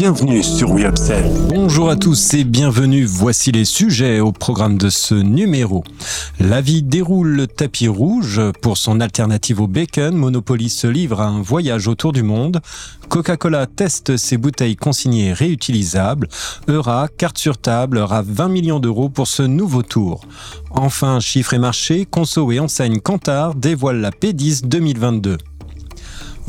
bienvenue sur We Bonjour à tous et bienvenue. Voici les sujets au programme de ce numéro. La vie déroule le tapis rouge. Pour son alternative au bacon, Monopoly se livre à un voyage autour du monde. Coca-Cola teste ses bouteilles consignées réutilisables. Eura, carte sur table, aura 20 millions d'euros pour ce nouveau tour. Enfin, chiffres et marché, Conso et enseigne Kantar dévoilent la P10 2022.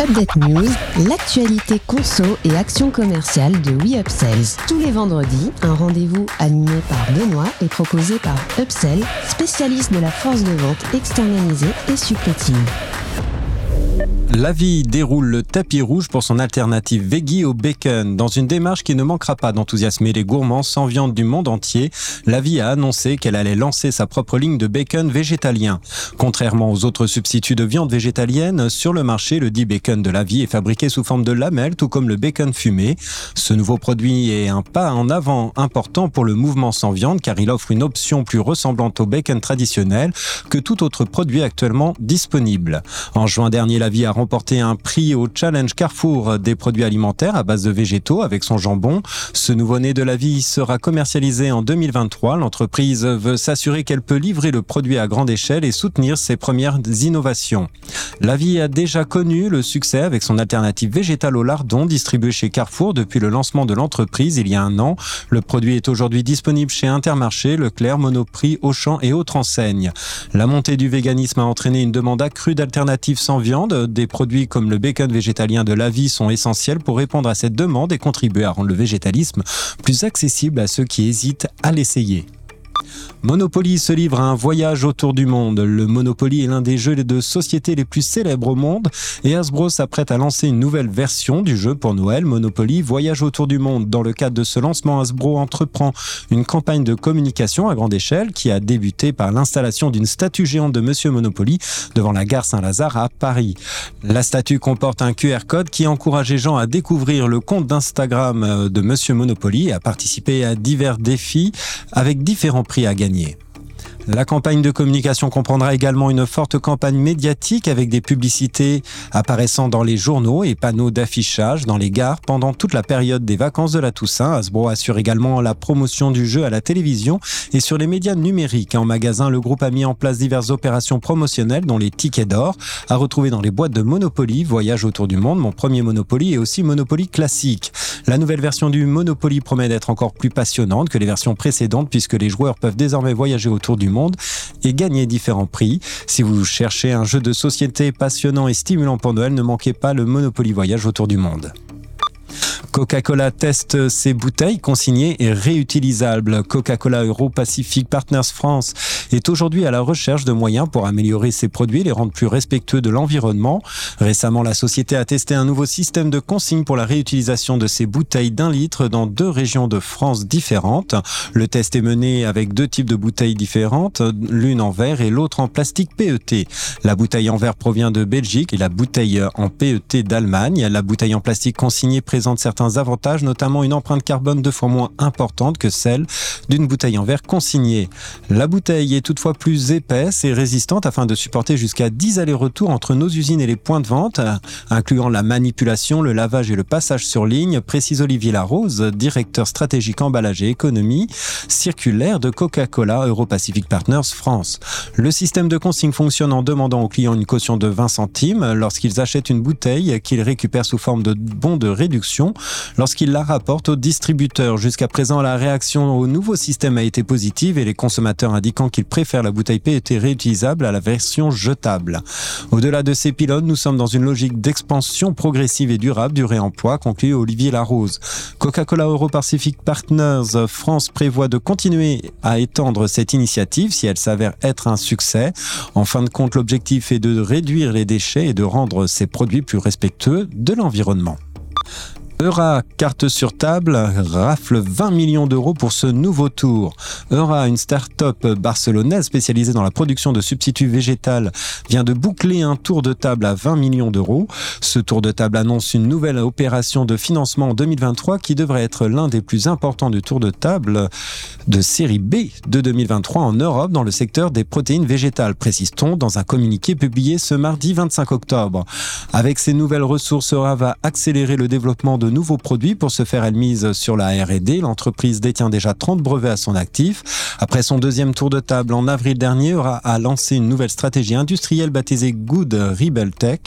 Update News, l'actualité conso et action commerciale de WeUpsells. Tous les vendredis, un rendez-vous animé par Benoît et proposé par Upsell, spécialiste de la force de vente externalisée et supplétive. La vie déroule le tapis rouge pour son alternative veggie au bacon. Dans une démarche qui ne manquera pas d'enthousiasmer les gourmands sans viande du monde entier, La Vie a annoncé qu'elle allait lancer sa propre ligne de bacon végétalien. Contrairement aux autres substituts de viande végétalienne, sur le marché, le dit bacon de La Vie est fabriqué sous forme de lamelles, tout comme le bacon fumé. Ce nouveau produit est un pas en avant important pour le mouvement sans viande car il offre une option plus ressemblante au bacon traditionnel que tout autre produit actuellement disponible. En juin dernier, La Vie a remporté un prix au Challenge Carrefour des produits alimentaires à base de végétaux avec son jambon. Ce nouveau-né de la vie sera commercialisé en 2023. L'entreprise veut s'assurer qu'elle peut livrer le produit à grande échelle et soutenir ses premières innovations. La vie a déjà connu le succès avec son alternative végétale au lardon distribuée chez Carrefour depuis le lancement de l'entreprise il y a un an. Le produit est aujourd'hui disponible chez Intermarché, Leclerc, Monoprix, Auchan et autres enseignes. La montée du véganisme a entraîné une demande accrue d'alternatives sans viande, des produits comme le bacon végétalien de la vie sont essentiels pour répondre à cette demande et contribuer à rendre le végétalisme plus accessible à ceux qui hésitent à l'essayer. Monopoly se livre à un voyage autour du monde. Le Monopoly est l'un des jeux de société les plus célèbres au monde et Hasbro s'apprête à lancer une nouvelle version du jeu pour Noël. Monopoly Voyage autour du monde. Dans le cadre de ce lancement, Hasbro entreprend une campagne de communication à grande échelle qui a débuté par l'installation d'une statue géante de Monsieur Monopoly devant la gare Saint-Lazare à Paris. La statue comporte un QR code qui encourage les gens à découvrir le compte d'Instagram de Monsieur Monopoly et à participer à divers défis avec différents prix à gagner. La campagne de communication comprendra également une forte campagne médiatique avec des publicités apparaissant dans les journaux et panneaux d'affichage dans les gares pendant toute la période des vacances de la Toussaint. Hasbro assure également la promotion du jeu à la télévision et sur les médias numériques. En magasin, le groupe a mis en place diverses opérations promotionnelles dont les tickets d'or à retrouver dans les boîtes de Monopoly, Voyage autour du monde, mon premier Monopoly et aussi Monopoly classique. La nouvelle version du Monopoly promet d'être encore plus passionnante que les versions précédentes puisque les joueurs peuvent désormais voyager autour du monde et gagner différents prix. Si vous cherchez un jeu de société passionnant et stimulant pour Noël, ne manquez pas le Monopoly Voyage autour du monde. Coca-Cola teste ses bouteilles consignées et réutilisables. Coca-Cola Euro-Pacific Partners France est aujourd'hui à la recherche de moyens pour améliorer ses produits et les rendre plus respectueux de l'environnement. Récemment, la société a testé un nouveau système de consigne pour la réutilisation de ses bouteilles d'un litre dans deux régions de France différentes. Le test est mené avec deux types de bouteilles différentes, l'une en verre et l'autre en plastique PET. La bouteille en verre provient de Belgique et la bouteille en PET d'Allemagne. La bouteille en plastique consignée présente certains avantages, notamment une empreinte carbone deux fois moins importante que celle d'une bouteille en verre consignée. La bouteille est toutefois plus épaisse et résistante afin de supporter jusqu'à 10 allers-retours entre nos usines et les points de vente, incluant la manipulation, le lavage et le passage sur ligne, précise Olivier Larose, directeur stratégique emballage et économie circulaire de Coca-Cola Euro-Pacific Partners France. Le système de consigne fonctionne en demandant aux clients une caution de 20 centimes lorsqu'ils achètent une bouteille qu'ils récupèrent sous forme de bons de réduction lorsqu'il la rapporte au distributeur. Jusqu'à présent, la réaction au nouveau système a été positive et les consommateurs indiquant qu'ils préfèrent la bouteille PET réutilisable à la version jetable. Au-delà de ces pilotes, nous sommes dans une logique d'expansion progressive et durable du réemploi, conclut Olivier Larose. Coca-Cola Euro-Pacific Partners France prévoit de continuer à étendre cette initiative si elle s'avère être un succès. En fin de compte, l'objectif est de réduire les déchets et de rendre ces produits plus respectueux de l'environnement. Eura, carte sur table, rafle 20 millions d'euros pour ce nouveau tour. Eura, une start-up barcelonaise spécialisée dans la production de substituts végétales, vient de boucler un tour de table à 20 millions d'euros. Ce tour de table annonce une nouvelle opération de financement en 2023 qui devrait être l'un des plus importants du tour de table de série B de 2023 en Europe dans le secteur des protéines végétales, précise-t-on dans un communiqué publié ce mardi 25 octobre. Avec ces nouvelles ressources, Eura va accélérer le développement de nouveaux produits. Pour ce faire, elle mise sur la R&D. L'entreprise détient déjà 30 brevets à son actif. Après son deuxième tour de table en avril dernier, Eura a lancé une nouvelle stratégie industrielle baptisée Good Rebel Tech.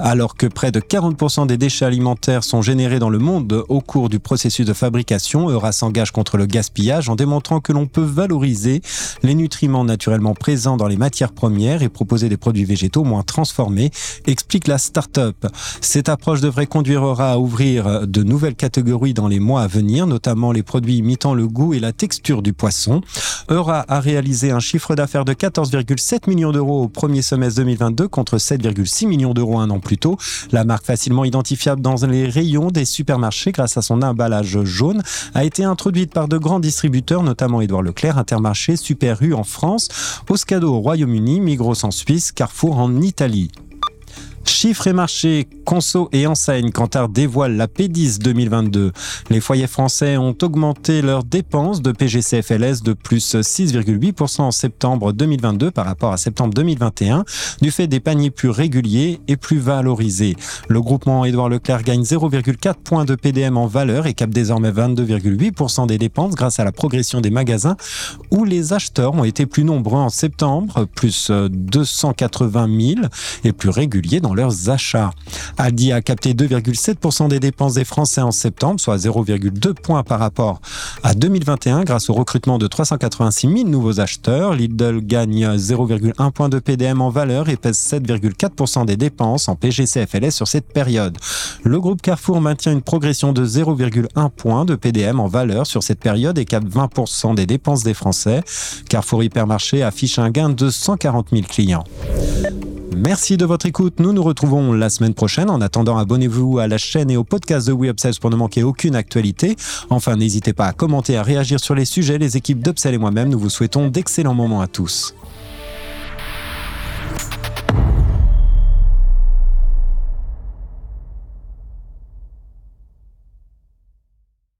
Alors que près de 40% des déchets alimentaires sont générés dans le monde au cours du processus de fabrication, Eura s'engage contre le gaspillage en démontrant que l'on peut valoriser les nutriments naturellement présents dans les matières premières et proposer des produits végétaux moins transformés, explique la start-up. Cette approche devrait conduire Eura à ouvrir de nouvelles catégories dans les mois à venir, notamment les produits imitant le goût et la texture du poisson. Eura a réalisé un chiffre d'affaires de 14,7 millions d'euros au premier semestre 2022 contre 7,6 millions d'euros un an plus tôt. La marque facilement identifiable dans les rayons des supermarchés grâce à son emballage jaune a été introduite par de grands distributeurs, notamment Édouard Leclerc, Intermarché, Super U en France, Oscado au Royaume-Uni, Migros en Suisse, Carrefour en Italie. Chiffres et marchés, conso et enseigne, Kantar dévoile la P10 2022. Les foyers français ont augmenté leurs dépenses de PGCFLS de plus 6,8% en septembre 2022 par rapport à septembre 2021, du fait des paniers plus réguliers et plus valorisés. Le groupement Édouard Leclerc gagne 0,4 points de PDM en valeur et capte désormais 22,8% des dépenses grâce à la progression des magasins où les acheteurs ont été plus nombreux en septembre, plus 280 000 et plus réguliers leurs achats. Aldi a capté 2,7% des dépenses des Français en septembre, soit 0,2 points par rapport à 2021 grâce au recrutement de 386 000 nouveaux acheteurs. Lidl gagne 0,1 point de PDM en valeur et pèse 7,4% des dépenses en PGCFLS sur cette période. Le groupe Carrefour maintient une progression de 0,1 point de PDM en valeur sur cette période et capte 20% des dépenses des Français. Carrefour Hypermarché affiche un gain de 140 000 clients. Merci de votre écoute. Nous nous retrouvons la semaine prochaine. En attendant, abonnez-vous à la chaîne et au podcast de WeUpsells pour ne manquer aucune actualité. Enfin, n'hésitez pas à commenter, à réagir sur les sujets. Les équipes d'Upsell et moi-même, nous vous souhaitons d'excellents moments à tous.